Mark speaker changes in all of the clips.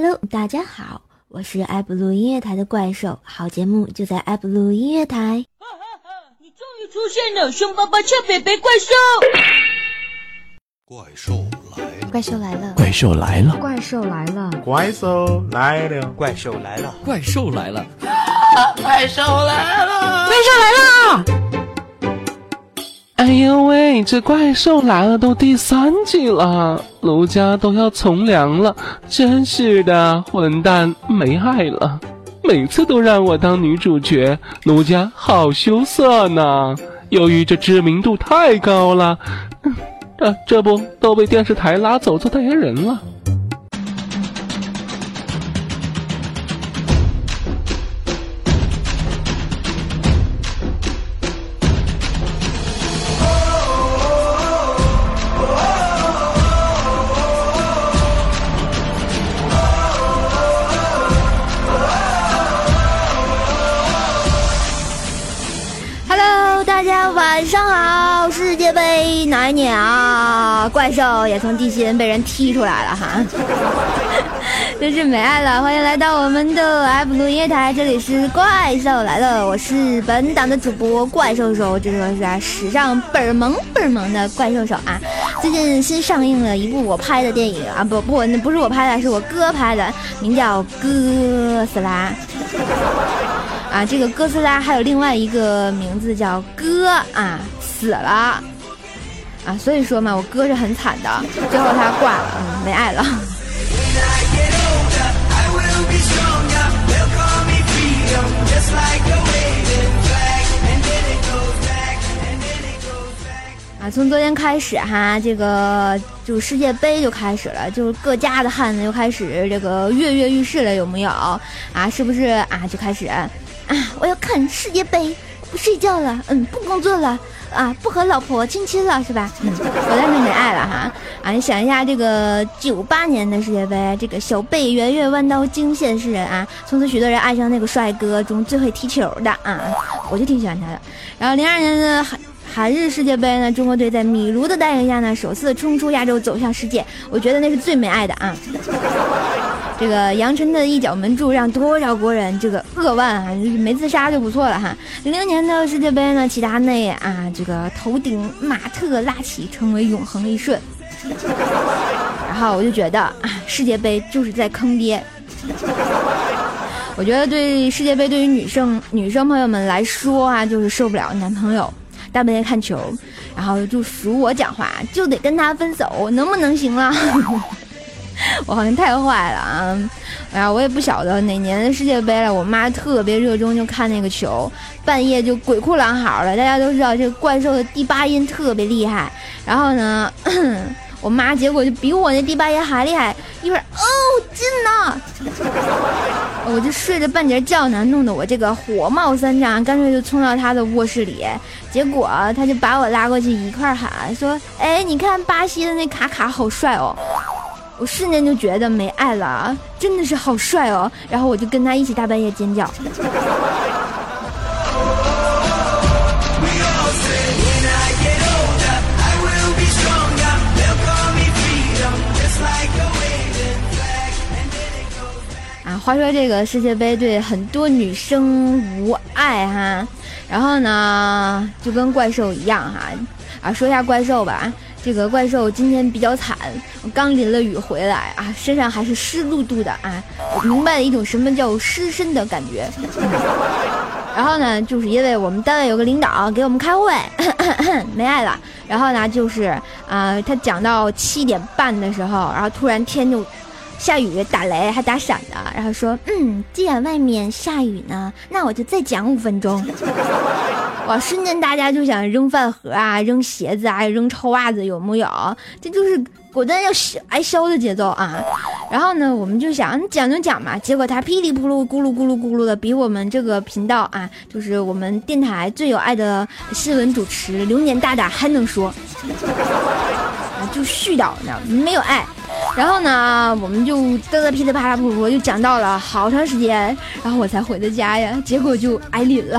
Speaker 1: Hello，大家好，我是爱布鲁音乐台的怪兽，好节目就在爱布鲁音乐台。
Speaker 2: 你终于出现了，凶巴巴、俏北北怪兽。
Speaker 3: 怪兽来了，
Speaker 1: 怪兽来了，
Speaker 4: 怪兽来了，
Speaker 5: 怪兽来了，
Speaker 6: 怪兽来了，
Speaker 3: 怪兽来了，
Speaker 4: 怪兽来了，
Speaker 6: 怪兽来了，
Speaker 5: 怪兽来了！
Speaker 4: 哎呦喂，这怪兽来了都第三季了，卢家都要从良了，真是的，混蛋没爱了，每次都让我当女主角，卢家好羞涩呢。由于这知名度太高了，这 这不都被电视台拉走做代言人了。
Speaker 1: 杯哪一年啊？怪兽也从地心被人踢出来了哈，真是没爱了！欢迎来到我们的 F 录音台，这里是怪兽来了，我是本档的主播怪兽手，这个是史上倍儿萌倍儿萌的怪兽手啊！最近新上映了一部我拍的电影啊，不不，那不是我拍的，是我哥拍的，名叫《哥斯拉》。啊，这个哥斯拉还有另外一个名字叫哥啊，死了啊，所以说嘛，我哥是很惨的，最后他挂了，嗯，没爱了。啊，从昨天开始哈，这个就世界杯就开始了，就是各家的汉子又开始这个跃跃欲试了，有没有？啊，是不是啊？就开始啊，我要看世界杯，不睡觉了，嗯，不工作了，啊，不和老婆亲亲了，是吧？嗯，我当然没爱了哈。啊，你想一下，这个九八年的世界杯，这个小贝圆月弯刀惊现世人啊，从此许多人爱上那个帅哥中最会踢球的啊，我就挺喜欢他的。然后零二年的韩日世界杯呢，中国队在米卢的带领下呢，首次冲出亚洲走向世界，我觉得那是最没爱的啊。这个杨晨的一脚门柱让多少国人这个扼腕啊，没自杀就不错了哈。零零年的世界杯呢，齐达内啊，这个头顶马特拉齐成为永恒一瞬。然后我就觉得啊，世界杯就是在坑爹。我觉得对世界杯对于女生女生朋友们来说啊，就是受不了男朋友大半夜看球，然后就数我讲话，就得跟他分手，能不能行了？我好像太坏了啊！哎呀，我也不晓得哪年的世界杯了。我妈特别热衷就看那个球，半夜就鬼哭狼嚎的。大家都知道这个怪兽的第八音特别厉害，然后呢，我妈结果就比我那第八爷还厉害，一会儿哦进呐，我就睡着半截觉呢，弄得我这个火冒三丈，干脆就冲到他的卧室里，结果他就把我拉过去一块喊说：“哎，你看巴西的那卡卡好帅哦。”我瞬间就觉得没爱了，真的是好帅哦！然后我就跟他一起大半夜尖叫。话说这个世界杯对很多女生无爱哈，然后呢就跟怪兽一样哈，啊说一下怪兽吧。这个怪兽今天比较惨，我刚淋了雨回来啊，身上还是湿漉漉的啊，我明白了一种什么叫湿身的感觉。然后呢，就是因为我们单位有个领导给我们开会，没爱了。然后呢，就是啊，他讲到七点半的时候，然后突然天就下雨打雷还打闪的，然后说，嗯，既然外面下雨呢，那我就再讲五分钟。哇！瞬间大家就想扔饭盒啊，扔鞋子啊，扔臭袜子，有木有？这就是果断要挨削的节奏啊！然后呢，我们就想讲就讲嘛，结果他噼里扑噜、咕噜咕噜咕噜的，比我们这个频道啊，就是我们电台最有爱的新闻主持流年大大还能说，就絮叨呢，没有爱。然后呢，我们就嘚嘚噼里啪啦，我就讲到了好长时间，然后我才回的家呀，结果就挨领了。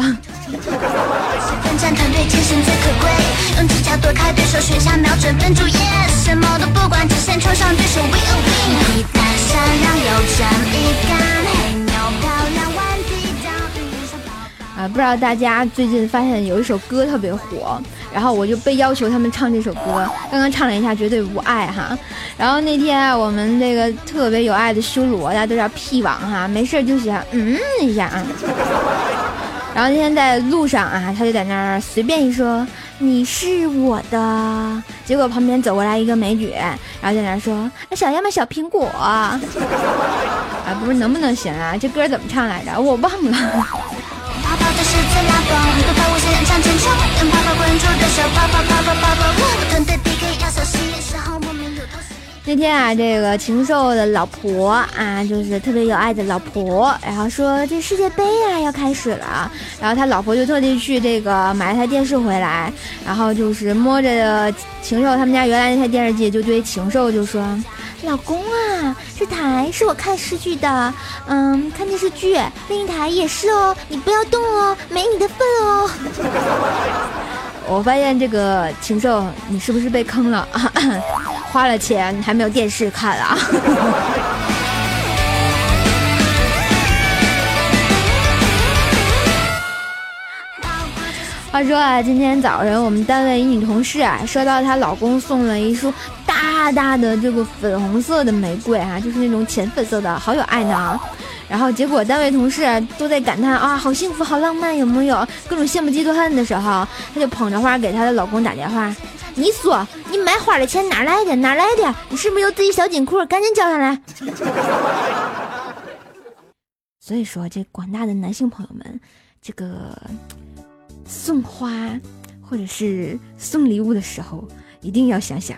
Speaker 1: 啊！不知道大家最近发现有一首歌特别火。然后我就被要求他们唱这首歌，刚刚唱了一下，绝对无爱哈。然后那天我们这个特别有爱的修罗，大家都叫屁王哈，没事就喜欢嗯一下啊。然后那天在路上啊，他就在那儿随便一说你是我的，结果旁边走过来一个美女，然后在那儿说想要买小苹果。啊，不是能不能行啊？这歌怎么唱来着？我忘了。那天啊，这个禽兽的老婆啊，就是特别有爱的老婆，然后说这世界杯啊要开始了，然后他老婆就特地去这个买了台电视回来，然后就是摸着禽兽他们家原来那台电视机，就对禽兽就说。老公啊，这台是我看诗剧的，嗯，看电视剧。另一台也是哦，你不要动哦，没你的份哦。我发现这个禽兽，你是不是被坑了？花了钱还没有电视看啊？话说啊，今天早上我们单位一女同事啊，收到她老公送了一束大大的这个粉红色的玫瑰啊，就是那种浅粉色的，好有爱呢。然后结果单位同事都在感叹啊，好幸福，好浪漫，有没有？各种羡慕嫉妒恨的时候，她就捧着花给她的老公打电话。你说你买花的钱哪来的？哪来的？你是不是有自己小金库？赶紧交上来。所以说，这广大的男性朋友们，这个。送花或者是送礼物的时候，一定要想想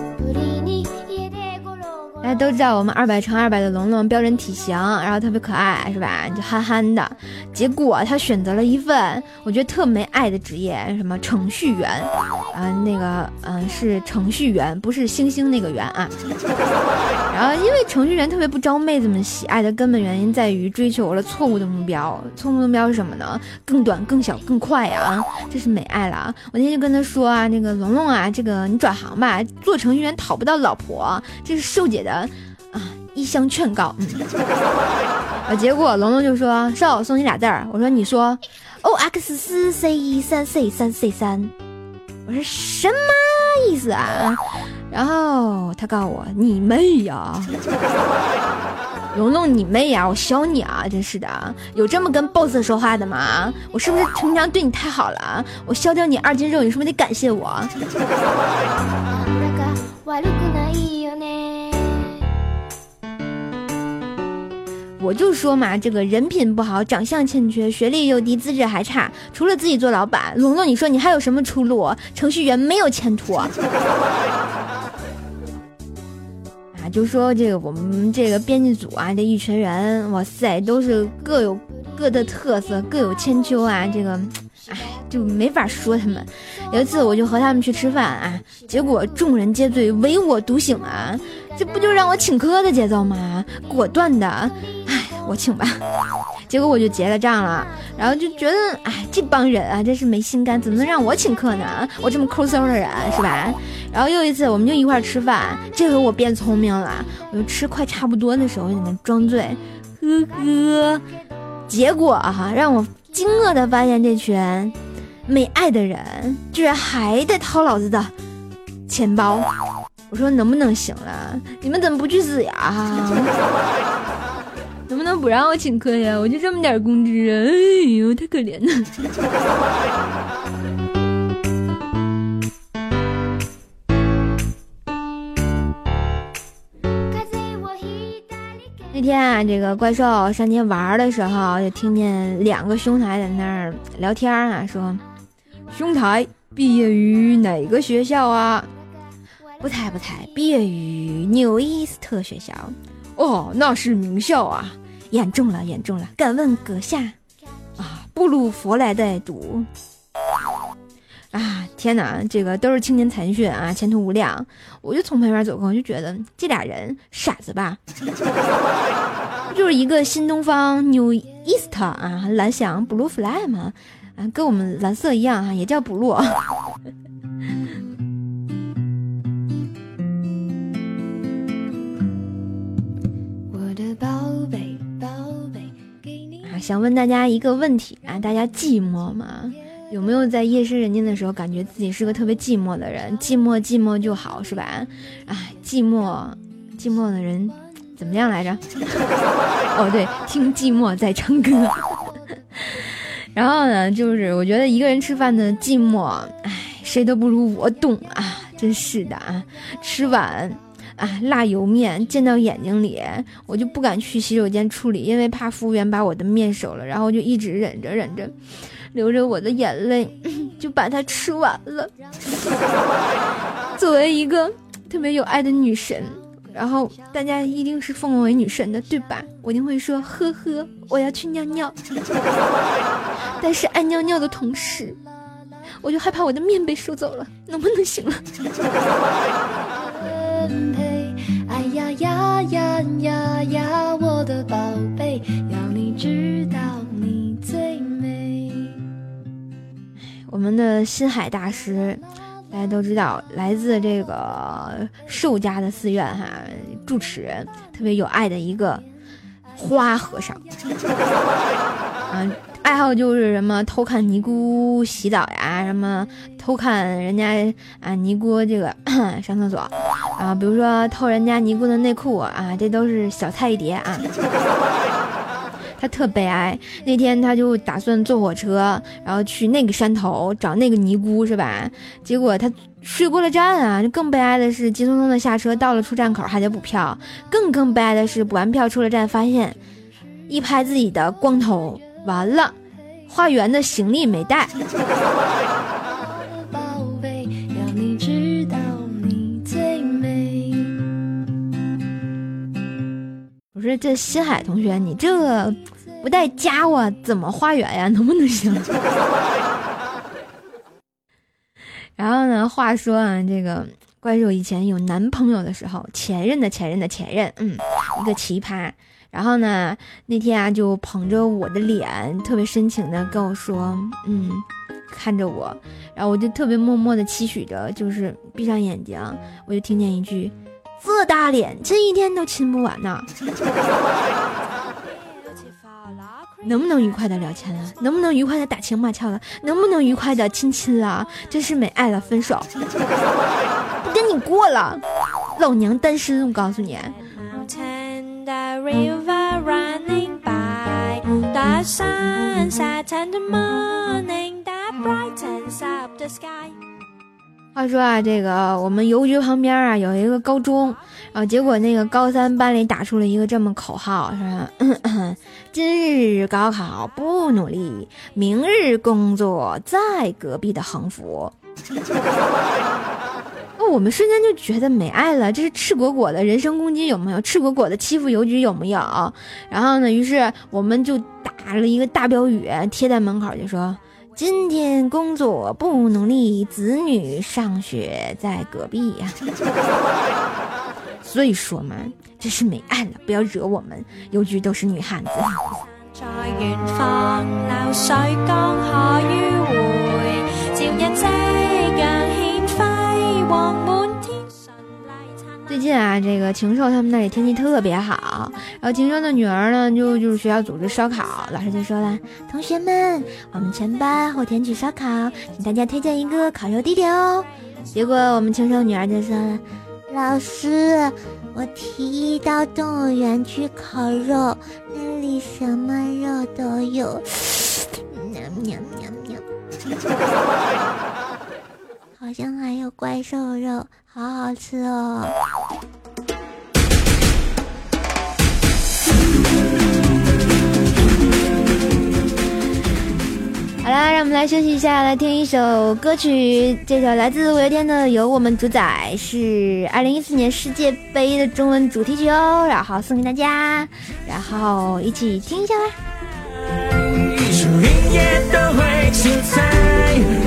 Speaker 1: 大家都知道我们二百乘二百的龙龙标准体型，然后特别可爱，是吧？就憨憨的。结果他选择了一份我觉得特没爱的职业，什么程序员啊？那个嗯，是程序员，不是星星那个圆啊。然后因为程序员特别不招妹子们喜爱的根本原因在于追求了错误的目标。错误的目标是什么呢？更短、更小、更快呀！这是美爱了啊。我那天就跟他说啊，那个龙龙啊，这个你转行吧，做程序员讨不到老婆，这是瘦姐的。啊，一厢劝告，嗯，啊，结果龙龙就说：“少送你俩字儿。”我说：“你说，O X 四 C 一三 C 三 C 三。”我说什么意思啊？然后他告诉我：“你妹呀，龙龙你妹呀！我削你啊！真是的，有这么跟 boss 说话的吗？我是不是平常对你太好了？我削掉你二斤肉，你是不是得感谢我？”我就说嘛，这个人品不好，长相欠缺，学历又低，资质还差，除了自己做老板，龙龙，你说你还有什么出路？程序员没有前途。啊，就说这个我们这个编辑组啊，这一群人，哇塞，都是各有各的特色，各有千秋啊，这个，哎，就没法说他们。有一次我就和他们去吃饭啊，结果众人皆醉，唯我独醒啊。这不就让我请客的节奏吗？果断的，哎，我请吧。结果我就结了账了，然后就觉得，哎，这帮人啊，真是没心肝，怎么能让我请客呢？我这么抠搜的人，是吧？然后又一次，我们就一块儿吃饭，这回我变聪明了，我就吃快差不多的时候，在那装醉，呵呵。结果哈，让我惊愕的发现，这群没爱的人居然还在掏老子的钱包。我说能不能行了？你们怎么不去死呀？能不能不让我请客呀？我就这么点工资啊！哎呦，太可怜了。那天啊，这个怪兽上街玩的时候，就听见两个兄台在那儿聊天啊，说：“兄台毕业于哪个学校啊？”不才不才，毕业于纽伊斯特学校，哦，那是名校啊！严重了，严重了！敢问阁下，啊，布鲁佛莱德读啊！天哪，这个都是青年才俊啊，前途无量！我就从旁边走过，我就觉得这俩人傻子吧？就是一个新东方 New East 啊，蓝翔 Blue Fly 嘛。啊，跟我们蓝色一样啊，也叫 blue。想问大家一个问题啊，大家寂寞吗？有没有在夜深人静的时候，感觉自己是个特别寂寞的人？寂寞，寂寞就好，是吧？哎，寂寞，寂寞的人怎么样来着？哦，对，听寂寞在唱歌。然后呢，就是我觉得一个人吃饭的寂寞，哎，谁都不如我懂啊！真是的啊，吃完啊辣油面溅到眼睛里，我就不敢去洗手间处理，因为怕服务员把我的面收了，然后就一直忍着忍着，流着我的眼泪，就把它吃完了。作为一个特别有爱的女神。然后大家一定是奉我为女神的，对吧？我一定会说呵呵，我要去尿尿。但是爱尿尿的同时，我就害怕我的面被收走了，能不能行了？我们的心海大师。大家都知道，来自这个寿家的寺院哈，住持人特别有爱的一个花和尚，啊，爱好就是什么偷看尼姑洗澡呀，什么偷看人家啊尼姑这个 上厕所，啊，比如说偷人家尼姑的内裤啊，这都是小菜一碟啊。他特悲哀，那天他就打算坐火车，然后去那个山头找那个尼姑，是吧？结果他睡过了站啊！更悲哀的是，急匆匆的下车，到了出站口还得补票。更更悲哀的是，补完票出了站，发现一拍自己的光头，完了，化缘的行李没带。我说这新海同学，你这个不带家伙怎么化缘呀？能不能行？然后呢？话说啊，这个怪兽以前有男朋友的时候，前任的前任的前任，嗯，一个奇葩。然后呢，那天啊，就捧着我的脸，特别深情的跟我说，嗯，看着我，然后我就特别默默的期许着，就是闭上眼睛，我就听见一句。这大脸，这一天都亲不完呢。能不能愉快的聊天了？能不能愉快的打情骂俏了？能不能愉快的亲亲了？真是没爱了，分手。不跟你过了，老娘单身。我告诉你。话说啊，这个我们邮局旁边啊有一个高中，然后结果那个高三班里打出了一个这么口号，说：“今日高考不努力，明日工作在隔壁的横幅。”那我们瞬间就觉得没爱了，这是赤果果的人身攻击有没有？赤果果的欺负邮局有没有？然后呢，于是我们就打了一个大标语贴在门口，就说。今天工作不努力，子女上学在隔壁呀。所以说嘛，这是没爱了，不要惹我们，邮局都是女汉子。最近啊，这个禽兽他们那里天气特别好，然后禽兽的女儿呢，就就是学校组织烧烤，老师就说了，同学们，我们全班后天去烧烤，请大家推荐一个烤肉地点哦。结果我们禽兽女儿就说了，老师，我提议到动物园去烤肉，那里什么肉都有，喵喵喵喵，好像还有怪兽肉。好好吃哦！好啦，让我们来休息一下，来听一首歌曲。这首来自五月天的《由我们主宰》是二零一四年世界杯的中文主题曲哦，然后送给大家，然后一起听一下吧。想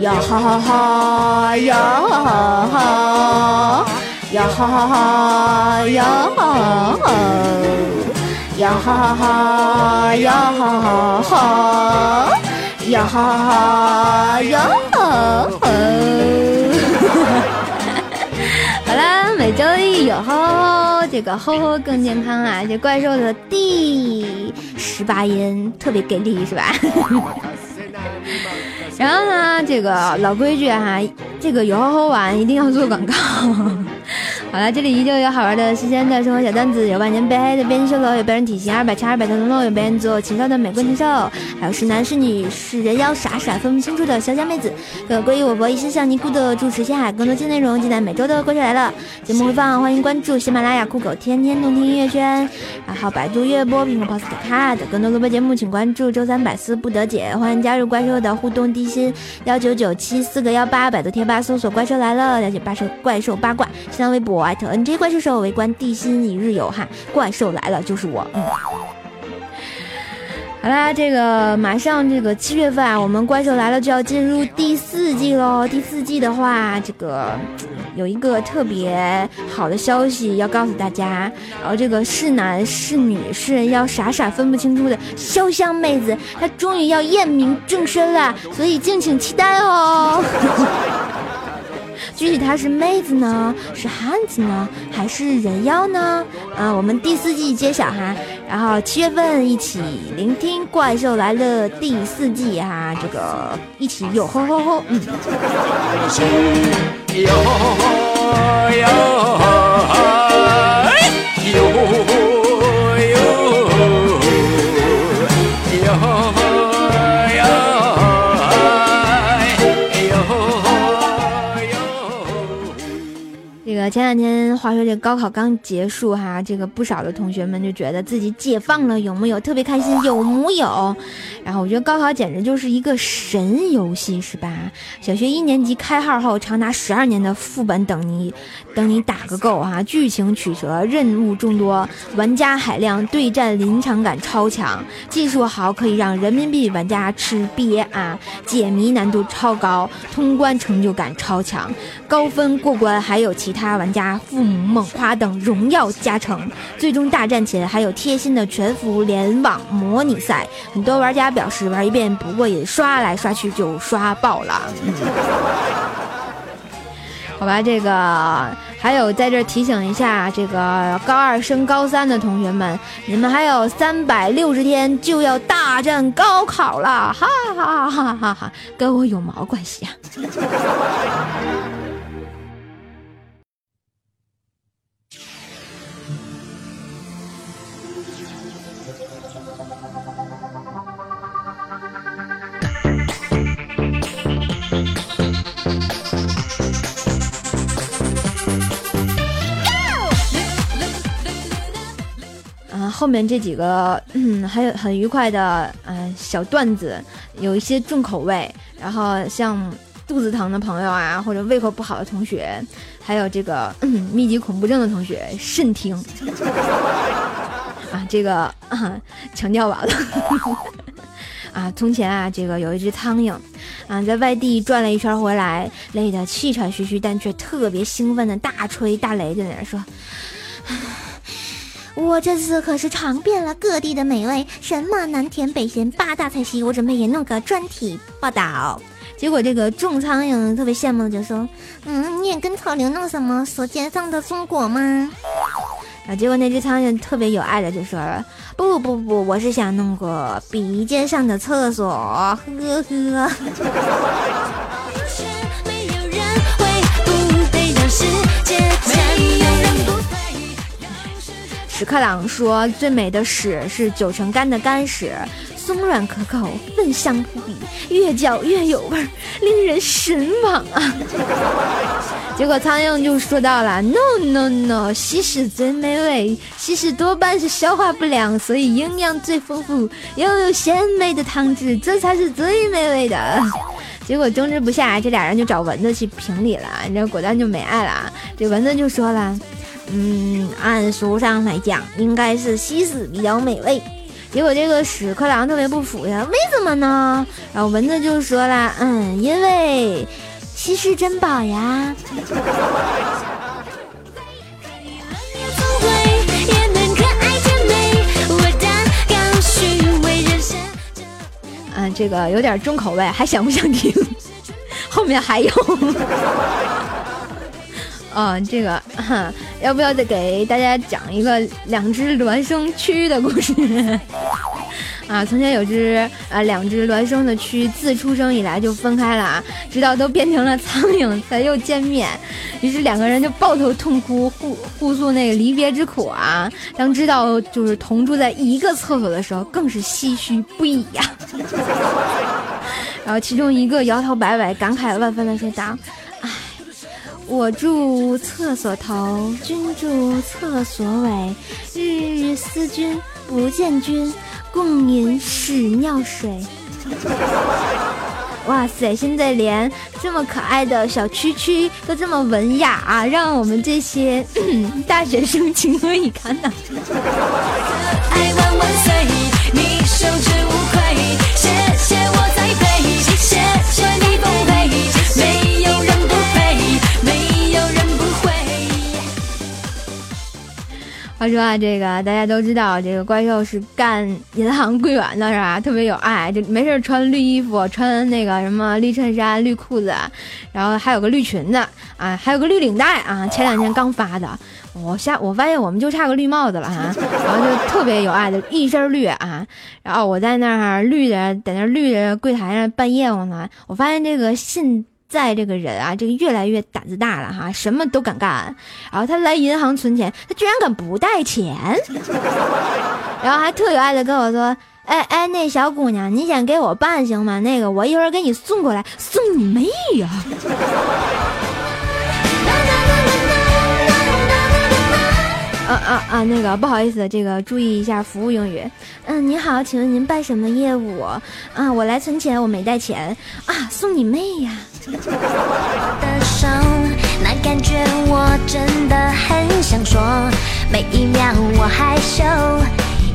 Speaker 1: 呀哈哈哈，呀哈哈哈，呀哈哈哈，呀哈哈哈，呀哈哈哈，呀哈哈哈，呀哈哈哈，呀哈哈。好啦，每周一有吼吼，这个吼吼更健康啊！这怪兽的第十八音特别给力，是吧？然后呢，这个老规矩哈，这个有好好玩一定要做广告。好了，这里依旧有好玩的、新鲜的生活小段子，有万年被黑的变修罗，有被人体型二百乘二百的龙龙，有被人做禽兽的美国禽兽，还有是男是女是人妖傻傻分不清楚的小小妹子。各位我博一心向尼姑的主持下，更多新内容尽在每周的《怪兽来了》节目回放，欢迎关注喜马拉雅酷狗天天动听音乐圈，然后百度乐播、苹果 Podcast。更多录播节目请关注周三百思不得解，欢迎加入怪兽的互动地心幺九九七四个幺八，百度贴吧搜索“怪兽来了”，了解八兽怪兽八卦，新浪微博。艾特 NJ 怪兽兽围观地心一日游哈，怪兽来了就是我。嗯，好啦，这个马上这个七月份啊，我们怪兽来了就要进入第四季喽。第四季的话，这个有一个特别好的消息要告诉大家，然后这个是男是女是人要傻傻分不清楚的潇湘妹子，她终于要验明正身了，所以敬请期待哦。具体他是妹子呢，是汉子呢，还是人妖呢？啊，我们第四季揭晓哈。然后七月份一起聆听《怪兽来了》第四季哈，这个一起哟吼吼吼，嗯。前两天，话说这高考刚结束哈，这个不少的同学们就觉得自己解放了，有木有？特别开心，有木有？然后我觉得高考简直就是一个神游戏，是吧？小学一年级开号后，长达十二年的副本等你，等你打个够哈！剧情曲折，任务众多，玩家海量，对战临场感超强，技术好可以让人民币玩家吃瘪啊！解谜难度超高，通关成就感超强，高分过关还有其他。玩家父母猛夸等荣耀加成，最终大战前还有贴心的全服联网模拟赛。很多玩家表示玩一遍不过瘾，刷来刷去就刷爆了。好吧，这个还有在这提醒一下，这个高二升高三的同学们，你们还有三百六十天就要大战高考了，哈哈哈哈哈，跟我有毛关系啊！后面这几个，嗯，还有很愉快的，嗯，小段子，有一些重口味。然后像肚子疼的朋友啊，或者胃口不好的同学，还有这个密集恐怖症的同学，慎听。啊，这个啊，强调完了。啊，从前啊，这个有一只苍蝇，啊，在外地转了一圈回来，累得气喘吁吁，但却特别兴奋的大吹大擂，在那说。我这次可是尝遍了各地的美味，什么南甜北咸八大菜系，我准备也弄个专题报道。结果这个种苍蝇特别羡慕的就说：“嗯，你也跟草榴弄什么舌尖上的松果吗？”啊，结果那只苍蝇特别有爱的就说了：“不不不，我是想弄个鼻尖上的厕所。”呵呵。屎壳郎说：“最美的屎是九成干的干屎，松软可口，芬香扑鼻，越嚼越有味儿，令人神往啊！” 结果苍蝇就说到了：“No No No，稀屎最美味，稀屎多半是消化不良，所以营养最丰富，又有鲜美的汤汁，这才是最美味的。”结果争执不下，这俩人就找蚊子去评理了，你知道果断就没爱了。这蚊子就说了。嗯，按书上来讲，应该是稀屎比较美味。结果这个屎壳郎特别不服呀，为什么呢？然后蚊子就说了，嗯，因为稀世珍宝呀。嗯，这个有点重口味，还想不想听？后面还有。啊，这个 要不要再给大家讲一个两只孪生蛆的故事？啊，从前有只啊两只孪生的蛆，自出生以来就分开了啊，直到都变成了苍蝇才又见面。于是两个人就抱头痛哭，互互诉那个离别之苦啊。当知道就是同住在一个厕所的时候，更是唏嘘不已呀。然后其中一个摇头摆尾，感慨万分的说道。我住厕所头，君住厕所尾，日日思君不见君，共饮屎尿水。哇塞！现在连这么可爱的小蛐蛐都这么文雅啊，让我们这些 大学生情何以堪呢？爱话说啊，这个大家都知道，这个怪兽是干银行柜员的，是吧？特别有爱，就没事穿绿衣服，穿那个什么绿衬衫、绿裤子，然后还有个绿裙子啊，还有个绿领带啊。前两天刚发的，我下我发现我们就差个绿帽子了哈，然后就特别有爱的一身绿啊。然后我在那儿绿着，在那绿着柜台上办业务呢，我发现这个信。在这个人啊，这个越来越胆子大了哈，什么都敢干。然后他来银行存钱，他居然敢不带钱，然后还特有爱的跟我说：“哎哎，那小姑娘，你先给我办行吗？那个我一会儿给你送过来。”送你妹呀！啊啊啊！那个不好意思，这个注意一下服务用语。嗯，您好，请问您办什么业务？啊，我来存钱，我没带钱啊，送你妹呀！的手，那感觉我真的很想说，每一秒我害羞，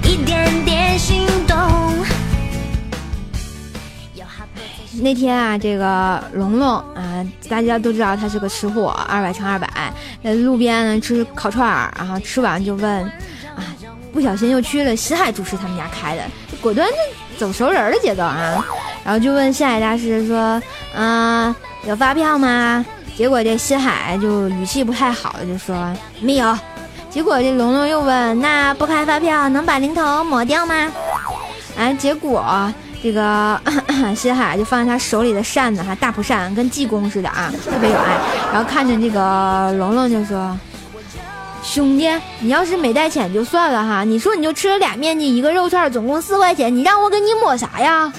Speaker 1: 一点点心那天啊，这个龙龙啊，大家都知道他是个吃货，二百乘二百，在路边呢吃烤串儿，然后吃完就问，啊，不小心又去了西海主持他们家开的，果断就走熟人的节奏啊，然后就问西海大师说，啊，有发票吗？结果这西海就语气不太好就说没有，结果这龙龙又问，那不开发票能把零头抹掉吗？啊，结果。这个 西海就放在他手里的扇子，哈，大蒲扇跟济公似的啊，特别有爱。然后看着这个龙龙就说：“兄弟，你要是没带钱就算了哈，你说你就吃了俩面筋，一个肉串，总共四块钱，你让我给你抹啥呀？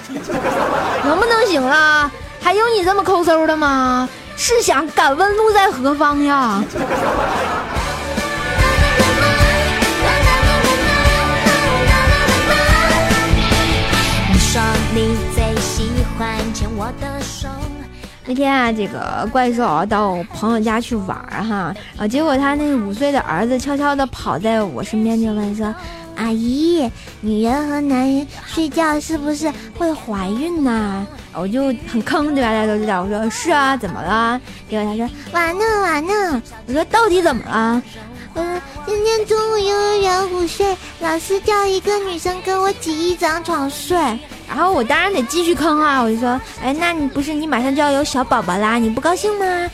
Speaker 1: 能不能行了？还有你这么抠搜的吗？是想，敢问路在何方呀？”那天啊，这个怪兽到我朋友家去玩哈，啊，结果他那五岁的儿子悄悄的跑在我身边，就问说：“阿姨，女人和男人睡觉是不是会怀孕呢？”我就很坑，对吧？大家都知道，我说是啊，怎么了？结果他说：“完了完了。”我说：“到底怎么了？”嗯，今天中午幼儿园午睡，老师叫一个女生跟我挤一张床睡。然后我当然得继续坑啊！我就说，哎，那你不是你马上就要有小宝宝啦？你不高兴吗？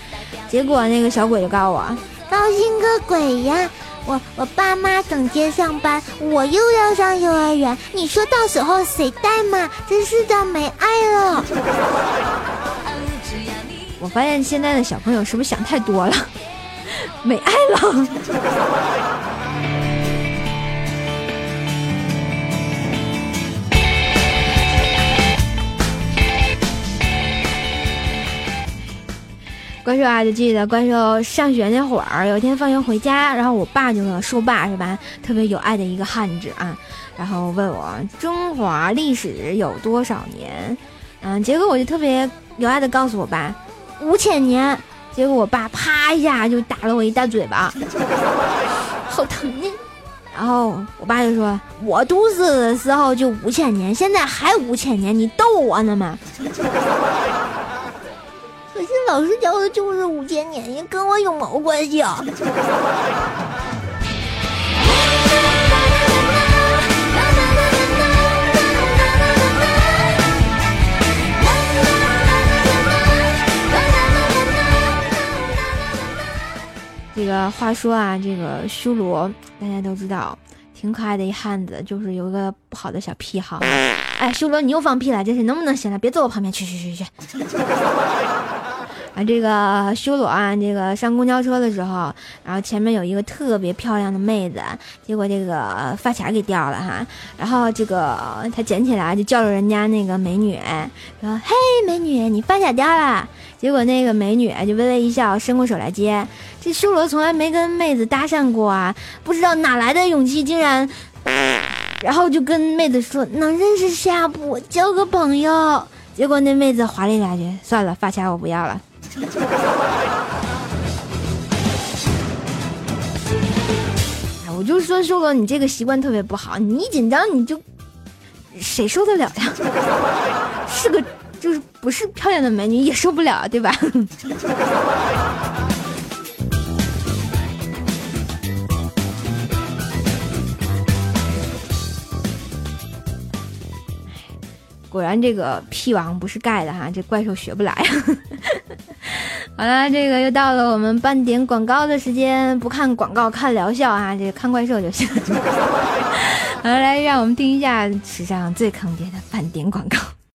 Speaker 1: 结果那个小鬼就告诉我，高兴个鬼呀！我我爸妈整天上班，我又要上幼儿园，你说到时候谁带嘛？真是的，没爱了。我发现现在的小朋友是不是想太多了？没爱了。怪兽啊，就记得怪兽上学那会儿，有一天放学回家，然后我爸就说：“爸是吧？特别有爱的一个汉子啊。”然后问我中华历史有多少年？嗯，结果我就特别有爱的告诉我爸五千年。结果我爸啪一下就打了我一大嘴巴，好疼呢。然后我爸就说：“我读书的时候就五千年，现在还五千年，你逗我呢吗？”老师教的就是五千年，也跟我有毛关系啊！这个话说啊，这个修罗大家都知道，挺可爱的一汉子，就是有个不好的小癖好。哎，修罗你又放屁了，这是能不能行了？别坐我旁边，去去去去。啊，这个修罗啊，这个上公交车的时候，然后前面有一个特别漂亮的妹子，结果这个发卡给掉了哈，然后这个他捡起来就叫着人家那个美女，说：“嘿，美女，你发卡掉了。”结果那个美女就微微一笑，伸过手来接。这修罗从来没跟妹子搭讪过啊，不知道哪来的勇气，竟然，然后就跟妹子说：“能认识下不？交个朋友。”结果那妹子划了一两句：“算了，发卡我不要了。” 哎，我就说瘦哥，你这个习惯特别不好，你一紧张你就，谁受得了呀？是个就是不是漂亮的美女也受不了，对吧？果然这个屁王不是盖的哈，这怪兽学不来。好了，这个又到了我们半点广告的时间，不看广告看疗效啊，这个看怪兽就行。好，来让我们听一下史上最坑爹的半点广告。